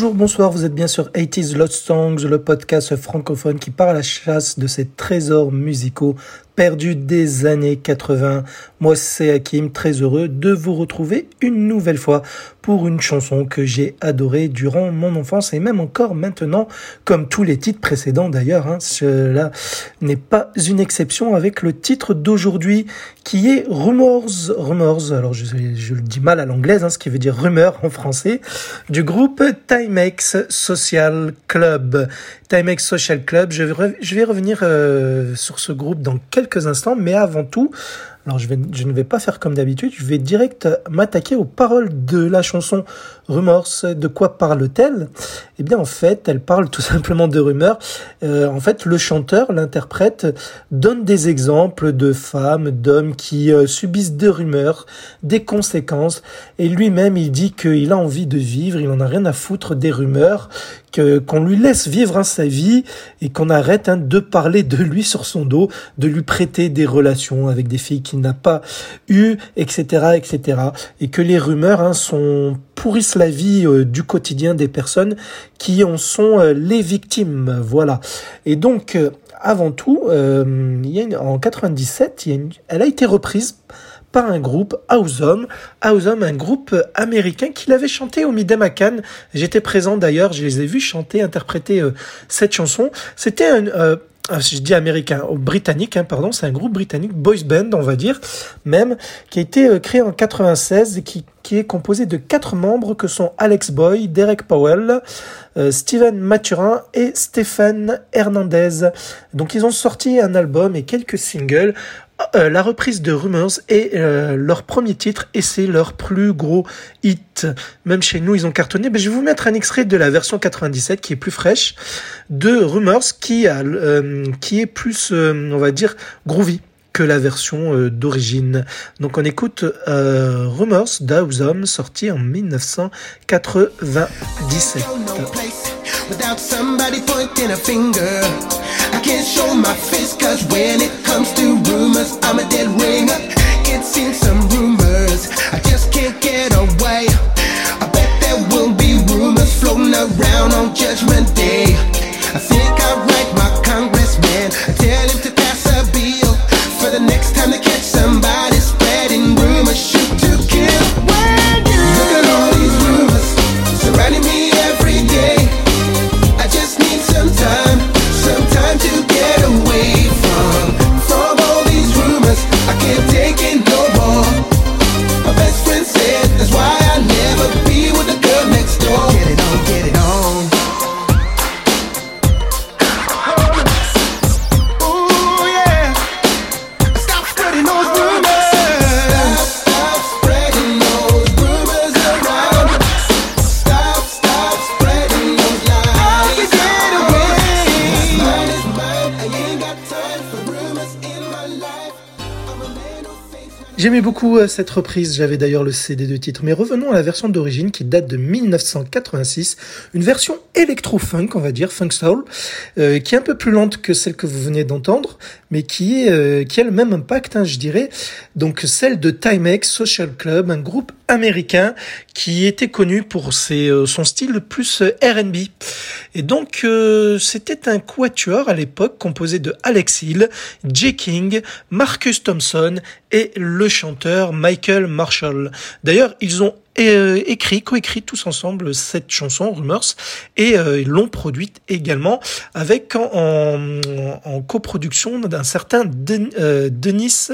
Bonjour, bonsoir, vous êtes bien sur 80s Lost Songs, le podcast francophone qui part à la chasse de ces trésors musicaux perdu des années 80. Moi, c'est Hakim, très heureux de vous retrouver une nouvelle fois pour une chanson que j'ai adorée durant mon enfance et même encore maintenant, comme tous les titres précédents d'ailleurs. Hein, cela n'est pas une exception avec le titre d'aujourd'hui qui est Rumors, Rumors, alors je, le dis mal à l'anglaise, hein, ce qui veut dire rumeur en français, du groupe Timex Social Club. Timex Social Club, je vais, revenir euh, sur ce groupe dans quelques instants, mais avant tout, alors je, ne vais pas faire comme d'habitude, je vais direct m'attaquer aux paroles de la chanson Rumors. De quoi parle-t-elle? Eh bien en fait, elle parle tout simplement de rumeurs. Euh, en fait, le chanteur, l'interprète, donne des exemples de femmes, d'hommes qui euh, subissent des rumeurs, des conséquences, et lui-même il dit qu'il a envie de vivre, il en a rien à foutre des rumeurs, que qu'on lui laisse vivre hein, sa vie et qu'on arrête hein, de parler de lui sur son dos, de lui prêter des relations avec des filles qui n'a pas eu, etc., etc. Et que les rumeurs hein, sont pourrissent la vie euh, du quotidien des personnes qui en sont euh, les victimes. Voilà. Et donc, euh, avant tout, il y a en 97, il y a elle a été reprise par un groupe House Home, un groupe américain qui l'avait chanté au Midamakan. J'étais présent d'ailleurs, je les ai vus chanter, interpréter cette chanson. C'était un, je dis américain, britannique, hein, pardon, c'est un groupe britannique, boys band, on va dire, même, qui a été euh, créé en 96 et qui, est composé de quatre membres que sont Alex Boy, Derek Powell, euh, Steven Mathurin et Stephen Hernandez. Donc ils ont sorti un album et quelques singles euh, la reprise de Rumors est euh, leur premier titre et c'est leur plus gros hit. Même chez nous, ils ont cartonné. Mais je vais vous mettre un extrait de la version 97 qui est plus fraîche de Rumors qui, a, euh, qui est plus, on va dire, groovy que la version d'origine. Donc on écoute Rumors d'Auzom sorti en 1997. My face, cause when it comes to rumors, I'm a dead ringer. J'aimais beaucoup euh, cette reprise, j'avais d'ailleurs le CD de titre. Mais revenons à la version d'origine qui date de 1986, une version électro-funk, on va dire, funk soul, euh, qui est un peu plus lente que celle que vous venez d'entendre, mais qui, est, euh, qui a le même impact, hein, je dirais. Donc celle de Timex Social Club, un groupe américain qui était connu pour ses, son style plus R&B. Et donc c'était un quatuor à l'époque composé de Alex Hill, J. King, Marcus Thompson et le chanteur Michael Marshall. D'ailleurs, ils ont euh, écrit, coécrit tous ensemble cette chanson Rumors et euh, l'ont produite également avec en, en, coproduction d'un certain euh, Denis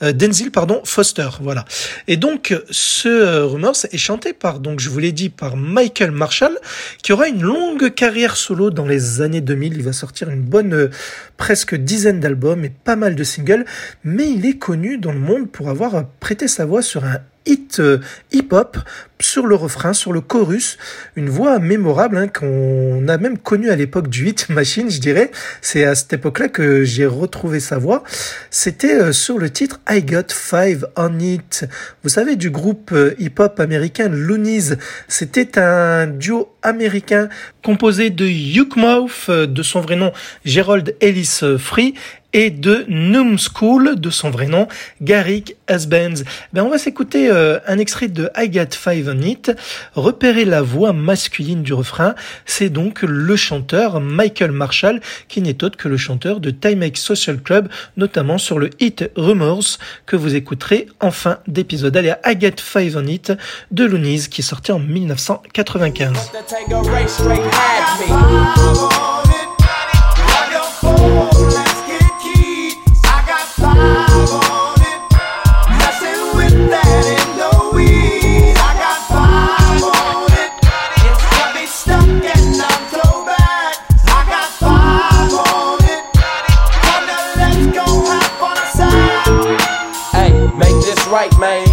Denzil pardon Foster voilà. Et donc ce Rumors est chanté par donc je vous l'ai dit par Michael Marshall qui aura une longue carrière solo dans les années 2000 il va sortir une bonne presque dizaine d'albums et pas mal de singles mais il est connu dans le monde pour avoir prêté sa voix sur un hit euh, hip-hop sur le refrain, sur le chorus, une voix mémorable hein, qu'on a même connue à l'époque du hit machine, je dirais. C'est à cette époque-là que j'ai retrouvé sa voix. C'était euh, sur le titre I Got Five on It. Vous savez du groupe euh, hip-hop américain Loonies. C'était un duo américain composé de Yukmouth, euh, de son vrai nom Gerald Ellis Free, et de Noom School, de son vrai nom, Garrick Husbands. Ben, on va s'écouter euh, un extrait de I Got Five on It. Repérer la voix masculine du refrain, c'est donc le chanteur Michael Marshall, qui n'est autre que le chanteur de Timex Social Club, notamment sur le hit Rumors, que vous écouterez en fin d'épisode. Allez, I Got Five on It de Loonies, qui est sorti en 1995. had me.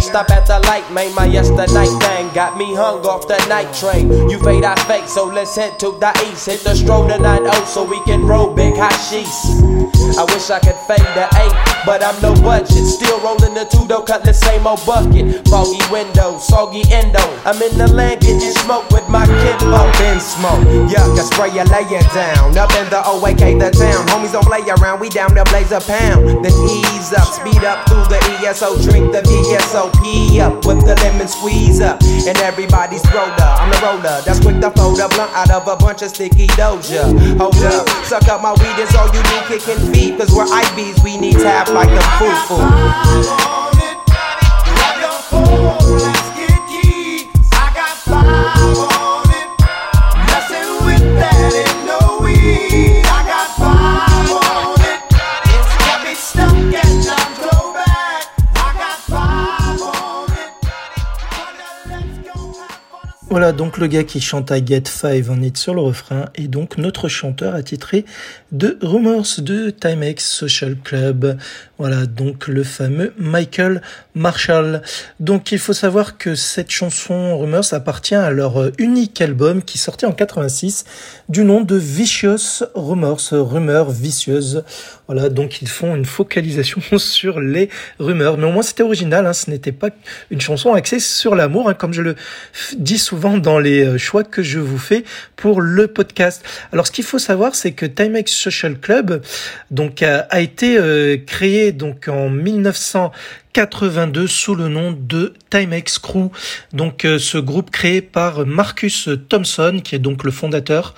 Stop at the light, man. My yesterday thing got me hung off the night train. You fade, I fake, so let's head to the east. Hit the stroll to 9 so we can roll big hot sheets. I wish I could fade the eight, but I'm no budget. Still rolling the two though, cut the same old bucket. Foggy window, soggy endo. I'm in the land getting smoke with my kinfolk. Been smoke, yuck, I spray you, lay it down. Up in the OAK, the town. Homies don't play around, we down to blaze a pound. Then ease up, speed up through the ESO, drink the VSOP up with the lemon squeeze up. And everybody's roller, I'm the roller. That's quick to fold a blunt out of a bunch of sticky doja. Hold up, suck up my weed, is all you need, kicking feet. Cause we're IBs, we need tap like the foo foo. Donc le gars qui chante à Get Five on It sur le refrain et donc notre chanteur attitré de Rumors de Timex Social Club. Voilà donc le fameux Michael Marshall. Donc il faut savoir que cette chanson Rumors appartient à leur unique album qui sortait en 86 du nom de Vicious Rumors, rumeurs vicieuses. Voilà, donc ils font une focalisation sur les rumeurs. Mais au moins c'était original, hein, ce n'était pas une chanson axée sur l'amour, hein, comme je le dis souvent dans les euh, choix que je vous fais pour le podcast. Alors ce qu'il faut savoir, c'est que Timex Social Club donc a, été euh, créé donc en 1900 82 sous le nom de Timex Crew. Donc euh, ce groupe créé par Marcus Thompson qui est donc le fondateur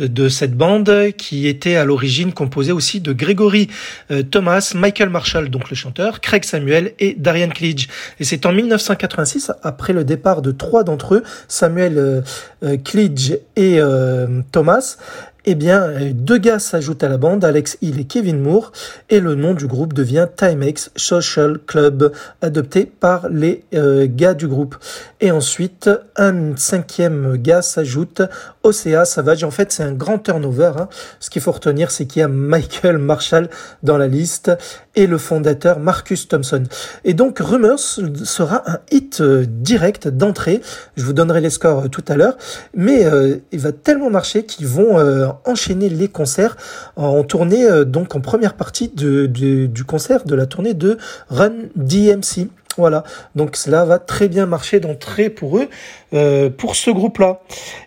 euh, de cette bande qui était à l'origine composée aussi de Gregory euh, Thomas, Michael Marshall donc le chanteur, Craig Samuel et Darian Cleage. Et c'est en 1986 après le départ de trois d'entre eux, Samuel Cleage et Thomas, eh bien, deux gars s'ajoutent à la bande, Alex Hill et Kevin Moore, et le nom du groupe devient Timex Social Club, adopté par les euh, gars du groupe. Et ensuite, un cinquième gars s'ajoute, Ocea Savage. En fait, c'est un grand turnover. Hein. Ce qu'il faut retenir, c'est qu'il y a Michael Marshall dans la liste et le fondateur Marcus Thompson. Et donc, Rumors sera un hit euh, direct d'entrée. Je vous donnerai les scores euh, tout à l'heure, mais il va tellement marcher qu'ils vont enchaîner les concerts en tournée, euh, donc en première partie de, du concert de la tournée de Run DMC. Voilà, donc cela va très bien marcher d'entrée pour eux, euh, pour ce groupe-là.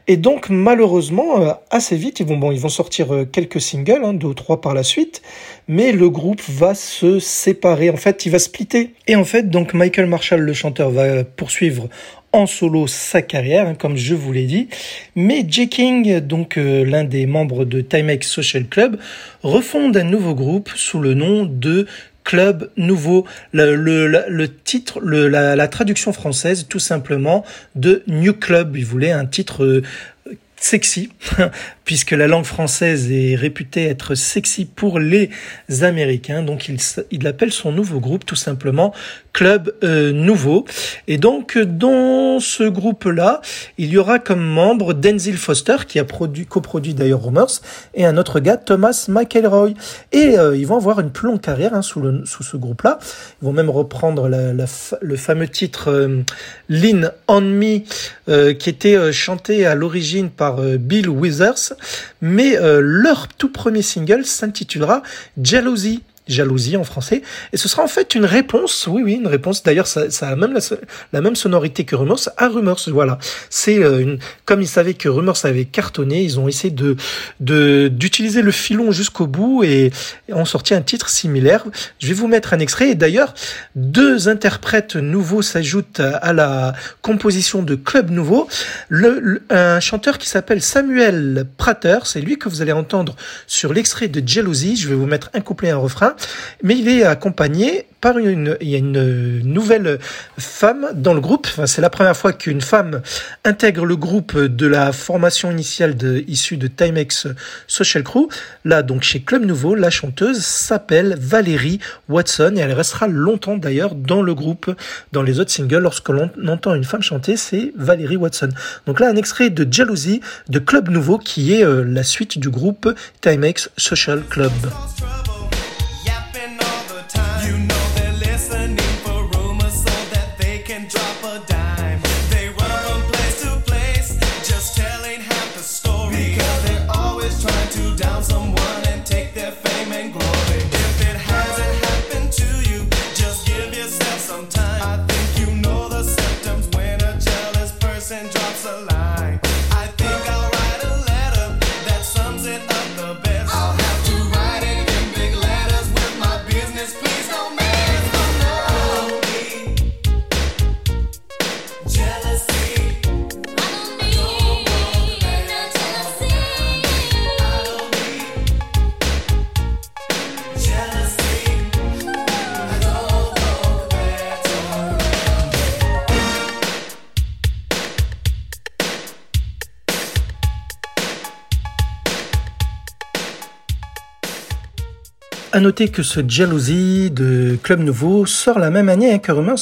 Et donc malheureusement, euh, assez vite, ils vont bon, ils vont sortir quelques singles, hein, deux ou trois par la suite, mais le groupe va se séparer. En fait, il va splitter. Et en fait, donc Michael Marshall, le chanteur, va poursuivre en solo sa carrière, hein, comme je vous l'ai dit. Mais J. King, donc euh, l'un des membres de Timex Social Club, refonde un nouveau groupe sous le nom de Club Nouveau. Le, titre, la, la, traduction française, tout simplement, de New Club. Il voulait un titre euh, sexy, puisque la langue française est réputée être sexy pour les Américains. Donc il, il appelle son nouveau groupe tout simplement Club euh, Nouveau. Et donc dans ce groupe-là, il y aura comme membre Denzil Foster, qui a produit, coproduit d'ailleurs Rumors, et un autre gars, Thomas McElroy. Et euh, ils vont avoir une plus longue carrière hein, sous, ce groupe-là. Ils vont même reprendre le fameux titre euh, Lean on Me, euh, qui était chanté à l'origine par Bill Withers, mais leur tout premier single s'intitulera Jealousy. Jalousie en français. Et ce sera en fait une réponse, oui, oui, une réponse. D'ailleurs, ça, ça a même la, la, même sonorité que Rumors à Rumors. Voilà, c'est euh, une, comme ils savaient que Rumors avait cartonné, ils ont essayé de d'utiliser le filon jusqu'au bout et, ont sorti un titre similaire. Je vais vous mettre un extrait. Et d'ailleurs, deux interprètes nouveaux s'ajoutent à la composition de Club Nouveau. Le, un chanteur qui s'appelle Samuel Prater, c'est lui que vous allez entendre sur l'extrait de Jealousy. Je vais vous mettre un couplet et un refrain mais il est accompagné par une, il y a une nouvelle femme dans le groupe. Enfin, c'est la première fois qu'une femme intègre le groupe de la formation initiale issue de Timex Social Crew. Là, donc, chez Club Nouveau, la chanteuse s'appelle Valérie Watson et elle restera longtemps d'ailleurs dans le groupe. Dans les autres singles, lorsque l'on entend une femme chanter, c'est Valérie Watson. Donc là, un extrait de Jealousy de Club Nouveau qui est euh, la suite du groupe Timex Social Club. À noter que ce Jalousie de Club Nouveau sort la même année hein, que Rumors,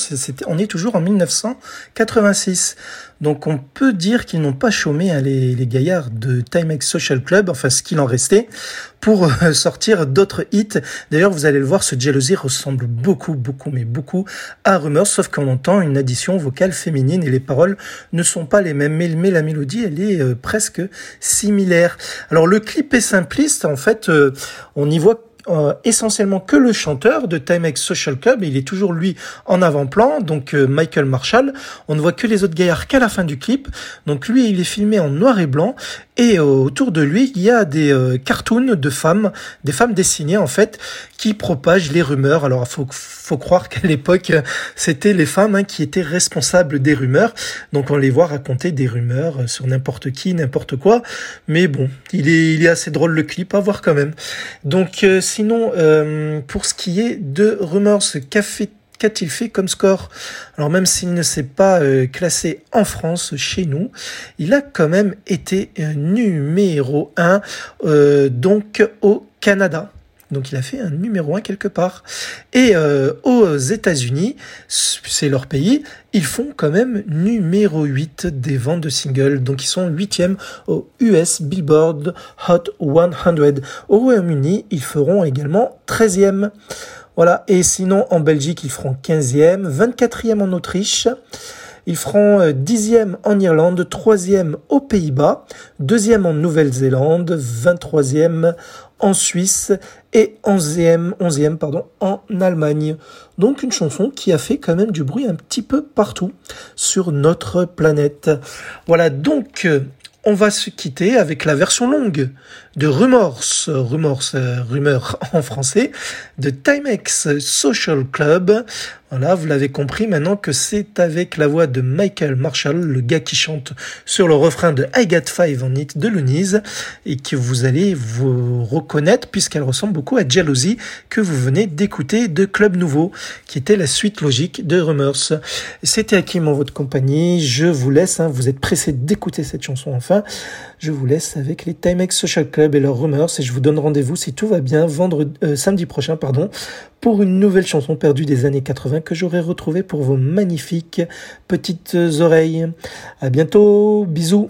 on est toujours en 1986. Donc on peut dire qu'ils n'ont pas chômé hein, les, les, gaillards de Timex Social Club, enfin ce qu'il en restait, pour euh, sortir d'autres hits. D'ailleurs, vous allez le voir, ce Jalousie ressemble beaucoup, beaucoup, mais beaucoup à Rumors, sauf qu'on entend une addition vocale féminine et les paroles ne sont pas les mêmes, mais, la mélodie, elle est euh, presque similaire. Alors le clip est simpliste, en fait, euh, on y voit euh, essentiellement que le chanteur de Timex Social Club. Il est toujours lui en avant-plan, donc euh, Michael Marshall. On ne voit que les autres gaillards qu'à la fin du clip. Donc lui, il est filmé en noir et blanc et euh, autour de lui, il y a des cartoons de femmes, des femmes dessinées en fait, qui propagent les rumeurs. Alors faut, faut croire qu'à l'époque, c'était les femmes hein, qui étaient responsables des rumeurs. Donc on les voit raconter des rumeurs sur n'importe qui, n'importe quoi. Mais bon, il est, il est assez drôle le clip à voir quand même. Donc sinon, euh, pour ce qui est de Rumors, qu'a-t-il fait comme score? Alors même s'il ne s'est pas euh, classé en France chez nous, il a quand même été euh, numéro 1 donc au Canada. Donc il a fait un numéro 1 quelque part. Et aux États-Unis, c'est leur pays, ils font quand même numéro 8 des ventes de singles. Donc ils sont 8e au US Billboard Hot 100. Au Royaume-Uni, ils feront également 13e. Voilà. Et sinon, en Belgique, ils feront 15e, 24e en Autriche. Ils feront 10e en Irlande, 3e aux Pays-Bas, 2e en Nouvelle-Zélande, 23e en Suisse et 11e, 11e pardon, en Allemagne. Donc une chanson qui a fait quand même du bruit un petit peu partout sur notre planète. Voilà donc on va se quitter avec la version longue de Rumors, Rumors, euh, rumeur en français, de Timex Social Club. Voilà, vous l'avez compris maintenant que c'est avec la voix de Michael Marshall, le gars qui chante sur le refrain de I Got Five on It de Lunise, et que vous allez vous reconnaître puisqu'elle ressemble beaucoup à Jealousy que vous venez d'écouter de Club Nouveau, qui était la suite logique de Rumors. C'était Hakim en votre compagnie. Je vous laisse, hein, vous êtes pressé d'écouter cette chanson enfin. Je vous laisse avec les Timex Social Club et leurs rumeurs et je vous donne rendez-vous si tout va bien vendredi, euh, samedi prochain pardon, pour une nouvelle chanson perdue des années 80 que j'aurai retrouvée pour vos magnifiques petites oreilles. À bientôt, bisous.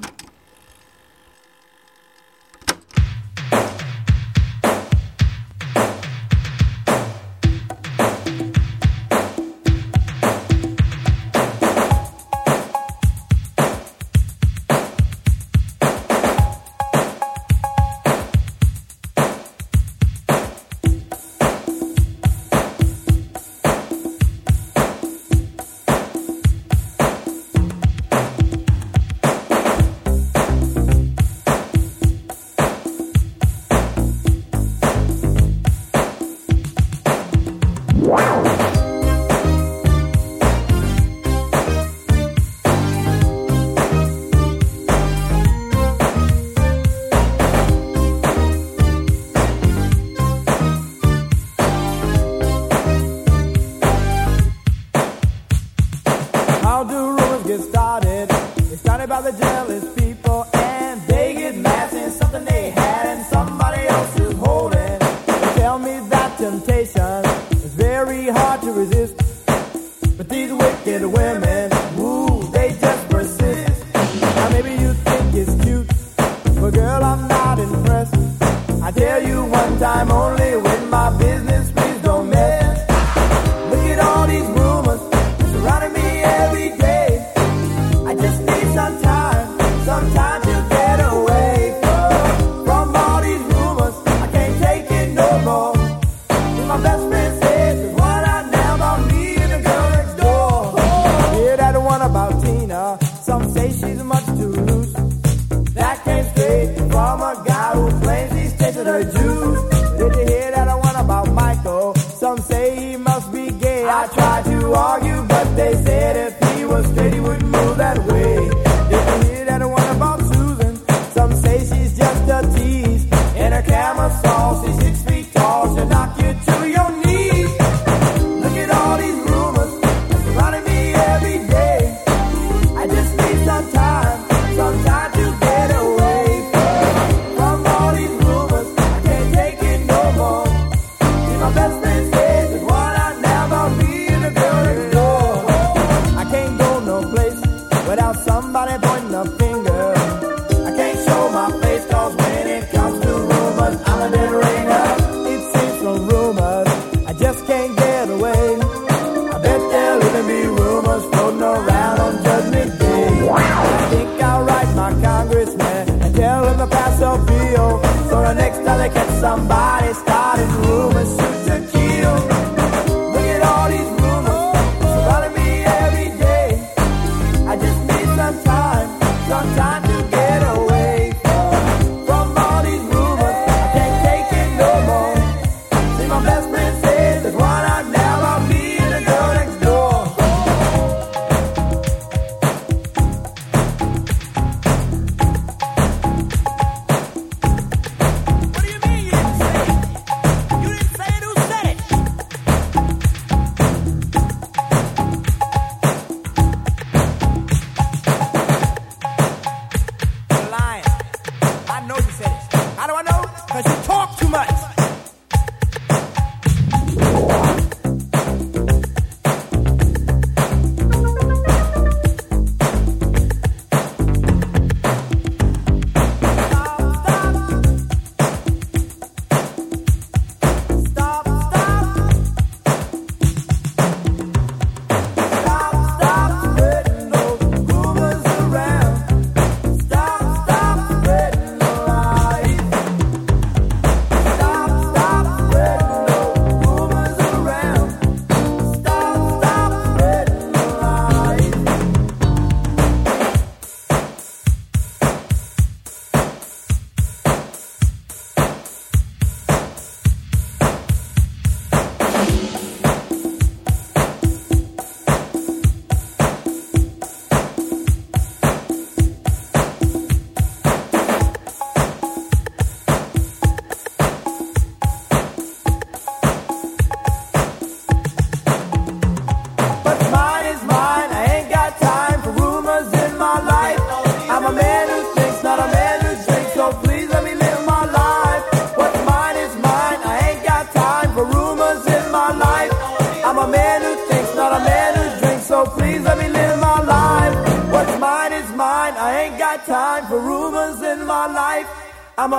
time only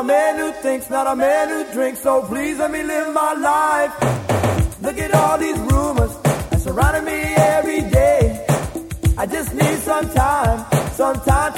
man who thinks, not a man who drinks. So please let me live my life. Look at all these rumors that surrounding me every day. I just need some time, some time